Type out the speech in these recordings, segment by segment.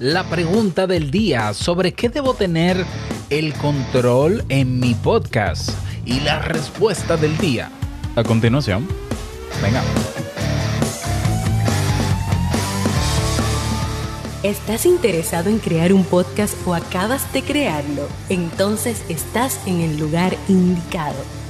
la pregunta del día sobre qué debo tener el control en mi podcast y la respuesta del día. A continuación, venga. ¿Estás interesado en crear un podcast o acabas de crearlo? Entonces estás en el lugar indicado,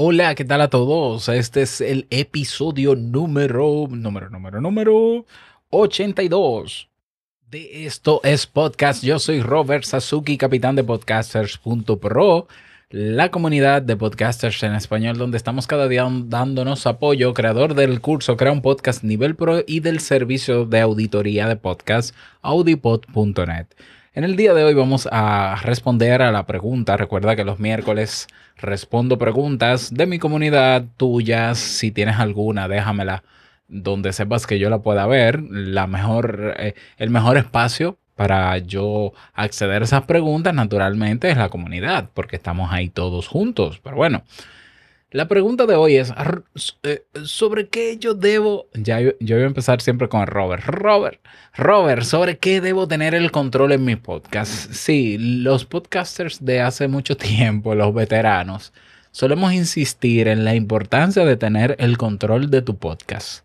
Hola, ¿qué tal a todos? Este es el episodio número, número, número, número 82 de Esto es Podcast. Yo soy Robert Sasuki, capitán de podcasters.pro la comunidad de podcasters en español, donde estamos cada día dándonos apoyo, creador del curso Crea un Podcast Nivel Pro y del servicio de auditoría de podcast audipod.net. En el día de hoy vamos a responder a la pregunta. Recuerda que los miércoles respondo preguntas de mi comunidad, tuyas. Si tienes alguna, déjamela donde sepas que yo la pueda ver. La mejor, eh, el mejor espacio para yo acceder a esas preguntas, naturalmente, es la comunidad, porque estamos ahí todos juntos. Pero bueno, la pregunta de hoy es, eh, ¿sobre qué yo debo? Ya yo, voy a empezar siempre con Robert. Robert, Robert, ¿sobre qué debo tener el control en mi podcast? Sí, los podcasters de hace mucho tiempo, los veteranos, solemos insistir en la importancia de tener el control de tu podcast.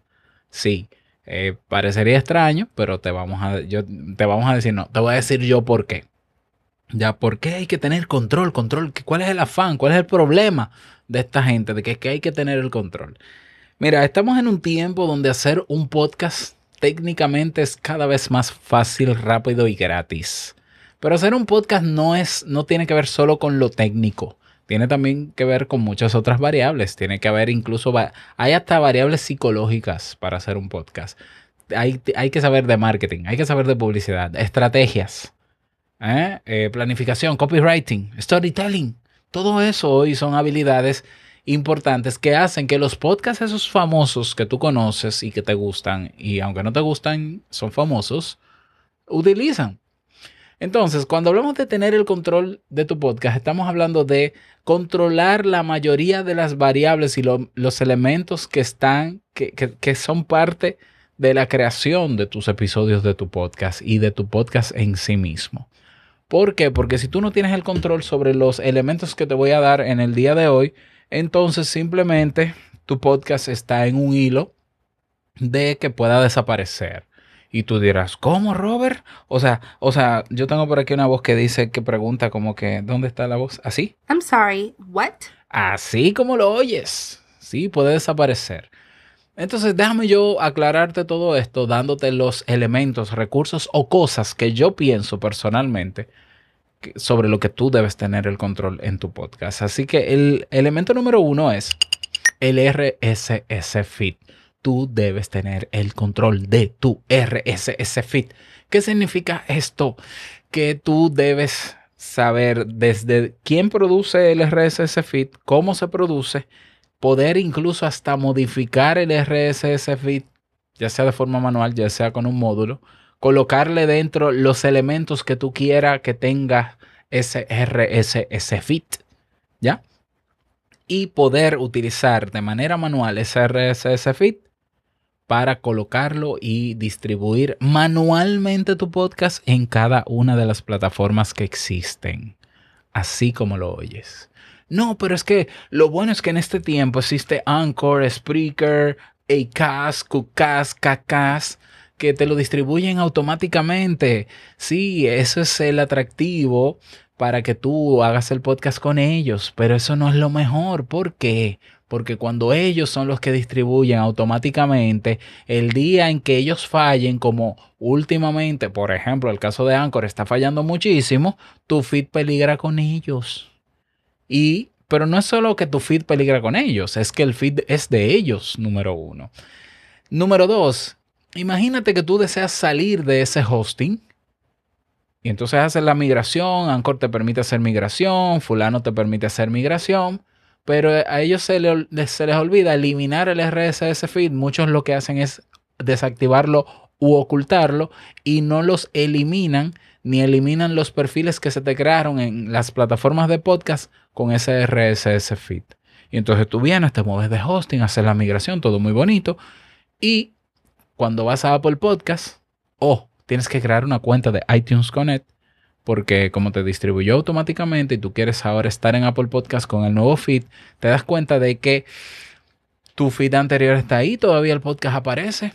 Sí. Eh, parecería extraño, pero te vamos, a, yo, te vamos a decir, no, te voy a decir yo por qué. Ya, ¿por qué hay que tener control? Control, ¿cuál es el afán? ¿Cuál es el problema de esta gente? De que, que hay que tener el control. Mira, estamos en un tiempo donde hacer un podcast técnicamente es cada vez más fácil, rápido y gratis. Pero hacer un podcast no es, no tiene que ver solo con lo técnico tiene también que ver con muchas otras variables. Tiene que haber incluso, hay hasta variables psicológicas para hacer un podcast. Hay, hay que saber de marketing, hay que saber de publicidad, estrategias, ¿eh? Eh, planificación, copywriting, storytelling. Todo eso hoy son habilidades importantes que hacen que los podcasts esos famosos que tú conoces y que te gustan, y aunque no te gustan, son famosos, utilizan. Entonces, cuando hablamos de tener el control de tu podcast, estamos hablando de controlar la mayoría de las variables y los elementos que están, que, que son parte de la creación de tus episodios de tu podcast y de tu podcast en sí mismo. ¿Por qué? Porque si tú no tienes el control sobre los elementos que te voy a dar en el día de hoy, entonces simplemente tu podcast está en un hilo de que pueda desaparecer. Y tú dirás, ¿cómo, Robert? O sea, o sea, yo tengo por aquí una voz que dice, que pregunta como que, ¿dónde está la voz? ¿Así? I'm sorry, what? Así como lo oyes. Sí, puede desaparecer. Entonces, déjame yo aclararte todo esto dándote los elementos, recursos o cosas que yo pienso personalmente sobre lo que tú debes tener el control en tu podcast. Así que el elemento número uno es el RSS feed tú debes tener el control de tu RSS feed. ¿Qué significa esto? Que tú debes saber desde quién produce el RSS feed, cómo se produce, poder incluso hasta modificar el RSS feed, ya sea de forma manual, ya sea con un módulo, colocarle dentro los elementos que tú quieras que tenga ese RSS feed, ¿ya? Y poder utilizar de manera manual ese RSS feed para colocarlo y distribuir manualmente tu podcast en cada una de las plataformas que existen, así como lo oyes. No, pero es que lo bueno es que en este tiempo existe Anchor, Spreaker, Acast, Qcast, Kcast, que te lo distribuyen automáticamente. Sí, eso es el atractivo para que tú hagas el podcast con ellos, pero eso no es lo mejor. ¿Por qué? porque cuando ellos son los que distribuyen automáticamente, el día en que ellos fallen, como últimamente, por ejemplo, el caso de Anchor está fallando muchísimo, tu feed peligra con ellos. Y, pero no es solo que tu feed peligra con ellos, es que el feed es de ellos, número uno. Número dos, imagínate que tú deseas salir de ese hosting Y entonces haces la migración, Anchor te permite hacer migración, fulano te permite hacer migración, pero a ellos se, se les olvida eliminar el RSS feed. Muchos lo que hacen es desactivarlo u ocultarlo y no los eliminan ni eliminan los perfiles que se te crearon en las plataformas de podcast con ese RSS feed. Y entonces tú vienes, te mueves de hosting, haces la migración, todo muy bonito. Y cuando vas a Apple Podcast, o tienes que crear una cuenta de iTunes Connect, porque como te distribuyó automáticamente y tú quieres ahora estar en Apple Podcast con el nuevo feed, te das cuenta de que tu feed anterior está ahí, todavía el podcast aparece,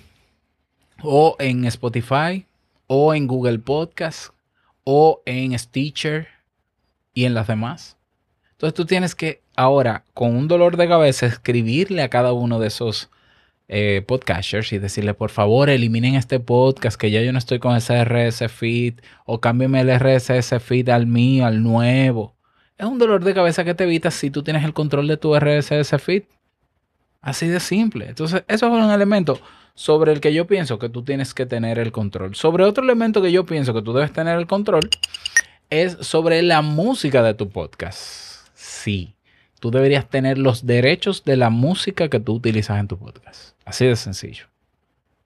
o en Spotify, o en Google Podcast, o en Stitcher y en las demás. Entonces tú tienes que ahora, con un dolor de cabeza, escribirle a cada uno de esos eh, podcasters y decirle, por favor, eliminen este podcast, que ya yo no estoy con ese RS feed, o cámbiame el RSS feed al mío, al nuevo. Es un dolor de cabeza que te evitas si tú tienes el control de tu RSS feed. Así de simple. Entonces, eso es un elemento sobre el que yo pienso que tú tienes que tener el control. Sobre otro elemento que yo pienso que tú debes tener el control es sobre la música de tu podcast sí. Tú deberías tener los derechos de la música que tú utilizas en tu podcast. Así de sencillo.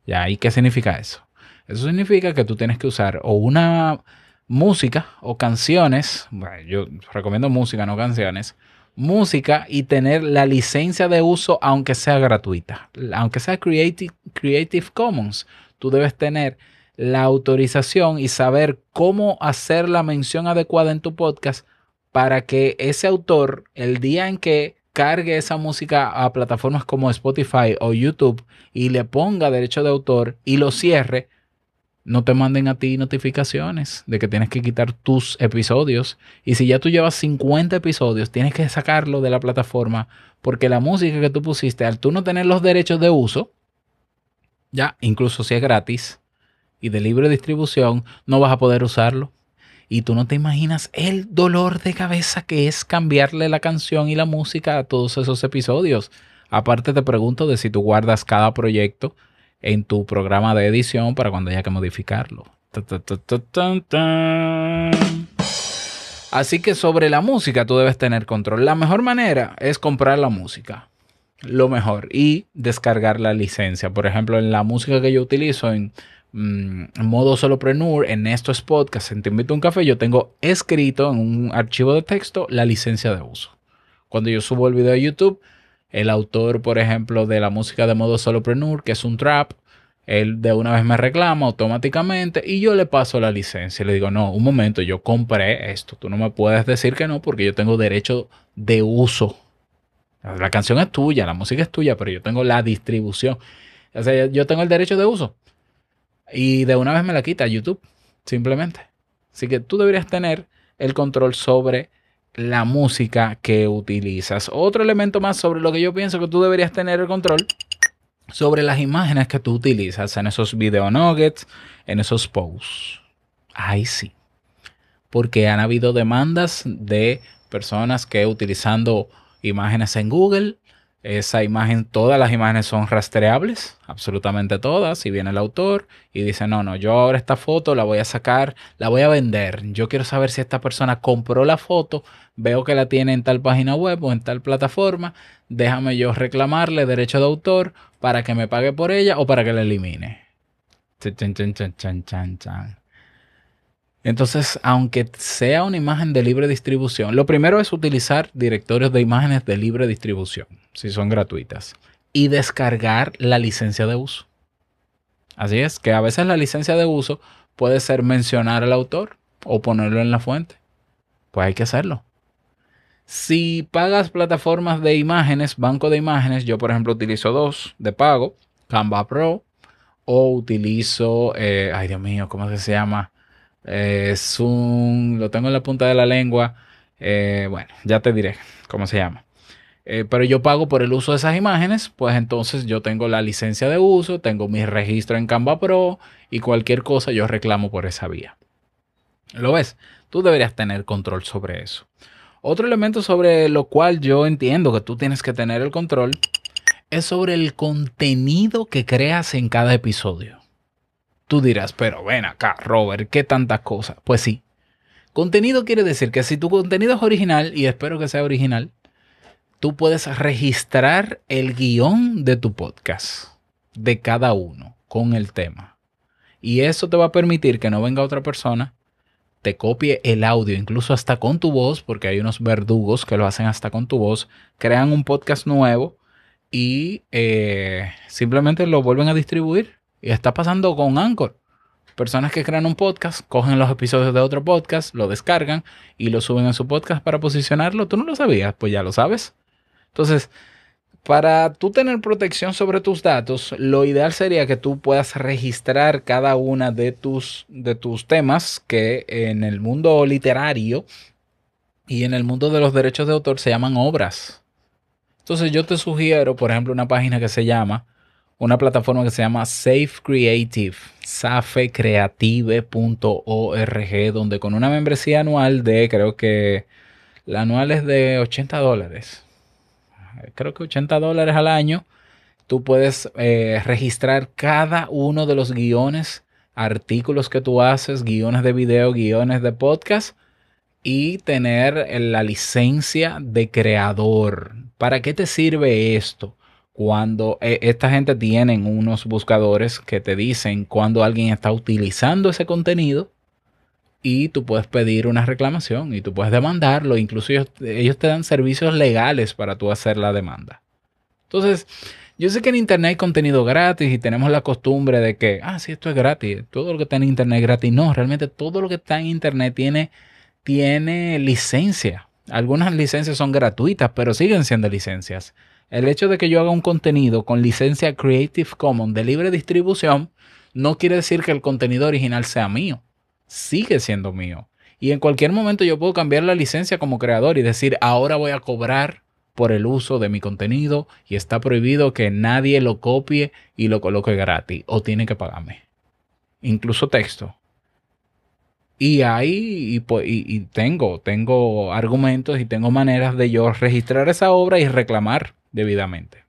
¿Ya? ¿Y qué significa eso? Eso significa que tú tienes que usar o una música o canciones, yo recomiendo música, no canciones, música y tener la licencia de uso aunque sea gratuita, aunque sea Creative Commons, tú debes tener la autorización y saber cómo hacer la mención adecuada en tu podcast para que ese autor, el día en que cargue esa música a plataformas como Spotify o YouTube y le ponga derecho de autor y lo cierre, no te manden a ti notificaciones de que tienes que quitar tus episodios. Y si ya tú llevas 50 episodios, tienes que sacarlo de la plataforma porque la música que tú pusiste, al tú no tener los derechos de uso, ya, incluso si es gratis y de libre distribución, no vas a poder usarlo. Y tú no te imaginas el dolor de cabeza que es cambiarle la canción y la música a todos esos episodios. Aparte te pregunto de si tú guardas cada proyecto en tu programa de edición para cuando haya que modificarlo. Así que sobre la música tú debes tener control. La mejor manera es comprar la música. Lo mejor. Y descargar la licencia. Por ejemplo, en la música que yo utilizo en Mm, modo solopreneur, en estos podcasts, en Te Invito a un Café, yo tengo escrito en un archivo de texto la licencia de uso. Cuando yo subo el video a YouTube, el autor, por ejemplo, de la música de modo solopreneur, que es un trap, él de una vez me reclama automáticamente y yo le paso la licencia. Le digo, no, un momento, yo compré esto. Tú no me puedes decir que no porque yo tengo derecho de uso. La canción es tuya, la música es tuya, pero yo tengo la distribución. O sea, yo tengo el derecho de uso. Y de una vez me la quita YouTube, simplemente. Así que tú deberías tener el control sobre la música que utilizas. Otro elemento más sobre lo que yo pienso que tú deberías tener el control sobre las imágenes que tú utilizas en esos video nuggets, en esos posts. Ahí sí. Porque han habido demandas de personas que utilizando imágenes en Google esa imagen, todas las imágenes son rastreables, absolutamente todas. Y viene el autor y dice, no, no, yo ahora esta foto la voy a sacar, la voy a vender. Yo quiero saber si esta persona compró la foto, veo que la tiene en tal página web o en tal plataforma. Déjame yo reclamarle derecho de autor para que me pague por ella o para que la elimine. Chan, chan, chan, chan, chan, chan. Entonces, aunque sea una imagen de libre distribución, lo primero es utilizar directorios de imágenes de libre distribución, si son gratuitas, y descargar la licencia de uso. Así es, que a veces la licencia de uso puede ser mencionar al autor o ponerlo en la fuente. Pues hay que hacerlo. Si pagas plataformas de imágenes, banco de imágenes, yo por ejemplo utilizo dos de pago, Canva Pro, o utilizo, eh, ay Dios mío, ¿cómo se llama? Es un, lo tengo en la punta de la lengua. Eh, bueno, ya te diré cómo se llama. Eh, pero yo pago por el uso de esas imágenes, pues entonces yo tengo la licencia de uso, tengo mi registro en Canva Pro y cualquier cosa yo reclamo por esa vía. ¿Lo ves? Tú deberías tener control sobre eso. Otro elemento sobre lo cual yo entiendo que tú tienes que tener el control es sobre el contenido que creas en cada episodio. Tú dirás, pero ven acá, Robert, ¿qué tantas cosas? Pues sí. Contenido quiere decir que si tu contenido es original, y espero que sea original, tú puedes registrar el guion de tu podcast, de cada uno, con el tema. Y eso te va a permitir que no venga otra persona, te copie el audio, incluso hasta con tu voz, porque hay unos verdugos que lo hacen hasta con tu voz, crean un podcast nuevo y eh, simplemente lo vuelven a distribuir. Y está pasando con Anchor. Personas que crean un podcast, cogen los episodios de otro podcast, lo descargan y lo suben a su podcast para posicionarlo. ¿Tú no lo sabías? Pues ya lo sabes. Entonces, para tú tener protección sobre tus datos, lo ideal sería que tú puedas registrar cada una de tus, de tus temas que en el mundo literario y en el mundo de los derechos de autor se llaman obras. Entonces yo te sugiero, por ejemplo, una página que se llama, una plataforma que se llama Safe Creative, safecreative.org, donde con una membresía anual de, creo que la anual es de 80 dólares creo que 80 dólares al año, tú puedes eh, registrar cada uno de los guiones, artículos que tú haces, guiones de video, guiones de podcast y tener la licencia de creador. ¿Para qué te sirve esto? Cuando eh, esta gente tiene unos buscadores que te dicen cuando alguien está utilizando ese contenido y tú puedes pedir una reclamación y tú puedes demandarlo. Incluso ellos, te dan servicios legales para tú hacer la demanda. Entonces, yo sé que en Internet hay contenido gratis y tenemos la costumbre de que, ah, sí, esto es gratis, todo lo que está en Internet es gratis. No, realmente todo lo que está en Internet tiene, tiene licencia. Algunas licencias son gratuitas, pero siguen siendo licencias. El hecho de que yo haga un contenido con licencia Creative Commons de libre distribución no quiere decir que el contenido original sea mío sigue siendo mío. Y en cualquier momento yo puedo cambiar la licencia como creador y decir, ahora voy a cobrar por el uso de mi contenido y está prohibido que nadie lo copie y lo coloque gratis o tiene que pagarme. Incluso texto. Y ahí y, tengo, tengo argumentos y tengo maneras de yo registrar esa obra y reclamar debidamente.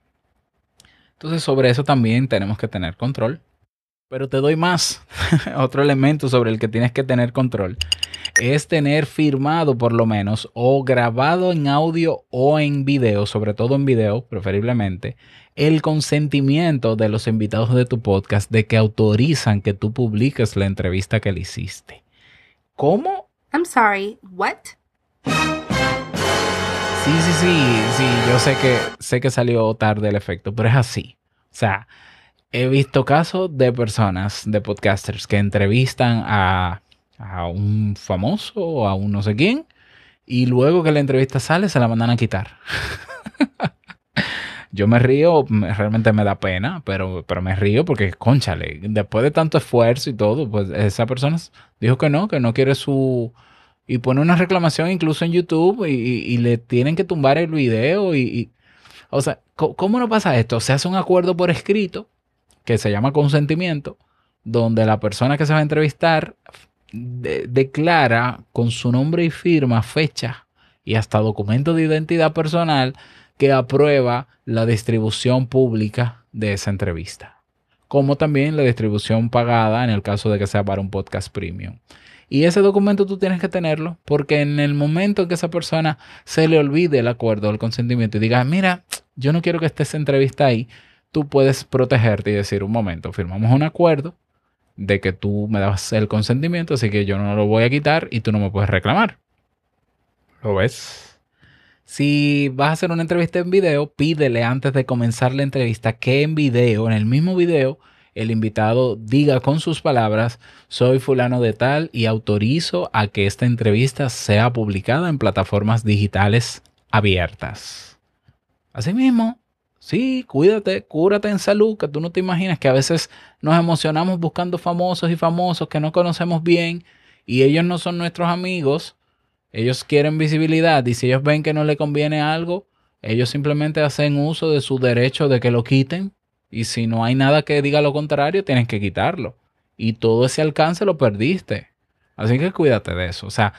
Entonces sobre eso también tenemos que tener control. Pero te doy más. Otro elemento sobre el que tienes que tener control es tener firmado por lo menos o grabado en audio o en video, sobre todo en video preferiblemente, el consentimiento de los invitados de tu podcast de que autorizan que tú publiques la entrevista que le hiciste. ¿Cómo? I'm sorry, what? Sí, sí, sí, sí, yo sé que sé que salió tarde el efecto, pero es así. O sea, he visto casos de personas, de podcasters, que entrevistan a, un famoso o a un no sé quién, y luego que la entrevista sale, se la mandan a quitar. Yo me río, realmente me da pena, pero, pero me río porque, conchale, después de tanto esfuerzo y todo, pues esa persona dijo que no, que no quiere su... Y pone una reclamación incluso en YouTube y, le tienen que tumbar el video y, O sea, ¿cómo no pasa esto? Se hace un acuerdo por escrito que se llama consentimiento, donde la persona que se va a entrevistar declara con su nombre y firma, fecha y hasta documento de identidad personal que aprueba la distribución pública de esa entrevista, como también la distribución pagada en el caso de que sea para un podcast premium. Y ese documento tú tienes que tenerlo porque en el momento en que esa persona se le olvide el acuerdo, el consentimiento y diga, mira, yo no quiero que esté esa entrevista ahí, tú puedes protegerte y decir, un momento, firmamos un acuerdo de que tú me das el consentimiento, así que yo no lo voy a quitar y tú no me puedes reclamar. ¿Lo ves? Si vas a hacer una entrevista en video, pídele antes de comenzar la entrevista que en video, en el mismo video, el invitado diga con sus palabras, soy fulano de tal y autorizo a que esta entrevista sea publicada en plataformas digitales abiertas. Asimismo, Sí, cuídate, cúrate en salud, que tú no te imaginas que a veces nos emocionamos buscando famosos y famosos que no conocemos bien y ellos no son nuestros amigos, ellos quieren visibilidad y si ellos ven que no le conviene algo, ellos simplemente hacen uso de su derecho de que lo quiten y si no hay nada que diga lo contrario, tienes que quitarlo. Y todo ese alcance lo perdiste. Así que cuídate de eso. O sea,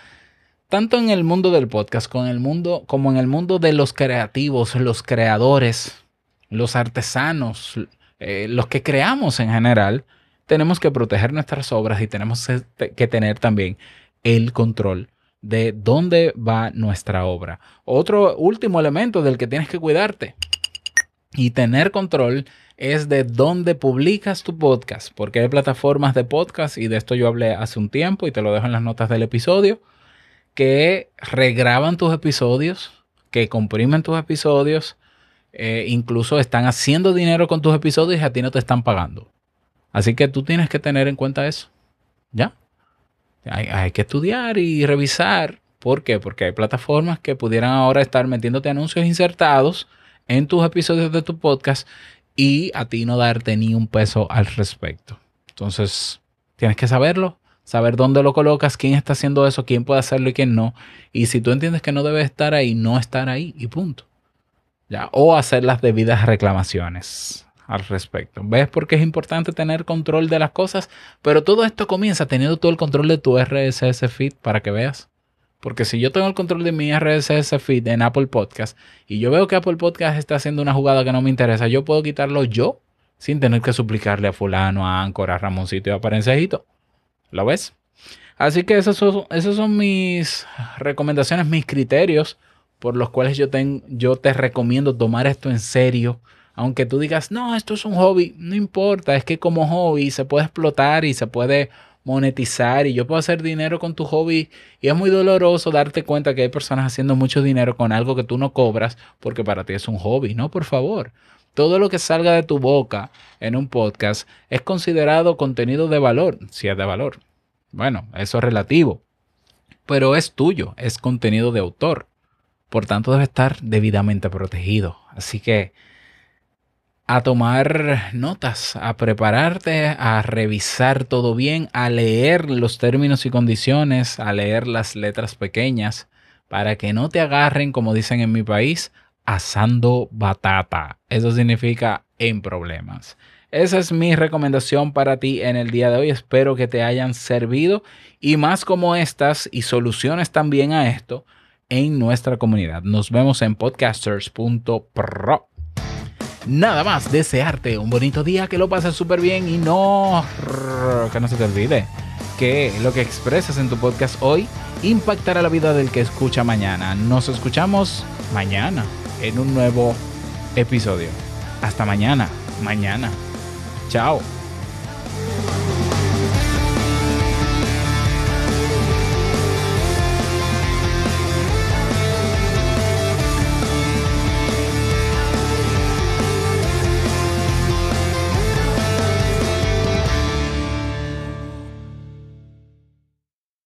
tanto en el mundo del podcast como en el mundo, como en el mundo de los creativos, los creadores, los artesanos, eh, los que creamos en general, tenemos que proteger nuestras obras y tenemos que tener también el control de dónde va nuestra obra. Otro último elemento del que tienes que cuidarte y tener control es de dónde publicas tu podcast, porque hay plataformas de podcast y de esto yo hablé hace un tiempo y te lo dejo en las notas del episodio, que regraban tus episodios, que comprimen tus episodios, eh, incluso están haciendo dinero con tus episodios y a ti no te están pagando. Así que tú tienes que tener en cuenta eso. ¿Ya? Hay, hay que estudiar y revisar. ¿Por qué? Porque hay plataformas que pudieran ahora estar metiéndote anuncios insertados en tus episodios de tu podcast y a ti no darte ni un peso al respecto. Entonces, tienes que saberlo, saber dónde lo colocas, quién está haciendo eso, quién puede hacerlo y quién no. Y si tú entiendes que no debe estar ahí, no estar ahí y punto. ¿Ya? O hacer las debidas reclamaciones al respecto. ¿Ves por qué es importante tener control de las cosas? Pero todo esto comienza teniendo todo el control de tu RSS feed para que veas. Porque si yo tengo el control de mi RSS feed en Apple Podcast y yo veo que Apple Podcast está haciendo una jugada que no me interesa, yo puedo quitarlo yo sin tener que suplicarle a fulano, a Anchor, a Ramoncito y a Parencejito. ¿Lo ves? Así que esos son, son mis recomendaciones, mis criterios por los cuales yo te recomiendo tomar esto en serio. Aunque tú digas, no, esto es un hobby, no importa, es que como hobby se puede explotar y se puede monetizar y yo puedo hacer dinero con tu hobby y es muy doloroso darte cuenta que hay personas haciendo mucho dinero con algo que tú no cobras porque para ti es un hobby, no, por favor. Todo lo que salga de tu boca en un podcast es considerado contenido de valor, si es de valor. Bueno, eso es relativo, pero es tuyo, es contenido de autor. Por tanto, debe estar debidamente protegido. Así que a tomar notas, a prepararte, a revisar todo bien, a leer los términos y condiciones, a leer las letras pequeñas, para que no te agarren, como dicen en mi país, asando batata. Eso significa en problemas. Esa es mi recomendación para ti en el día de hoy. Espero que te hayan servido y más como estas y soluciones también a esto en nuestra comunidad. Nos vemos en podcasters.pro nada más desearte un bonito día, que lo pases súper bien y no, que no se te olvide que lo que expresas en tu podcast hoy impactará la vida del que escucha mañana. Nos escuchamos mañana en un nuevo episodio. Hasta mañana, mañana. Chao.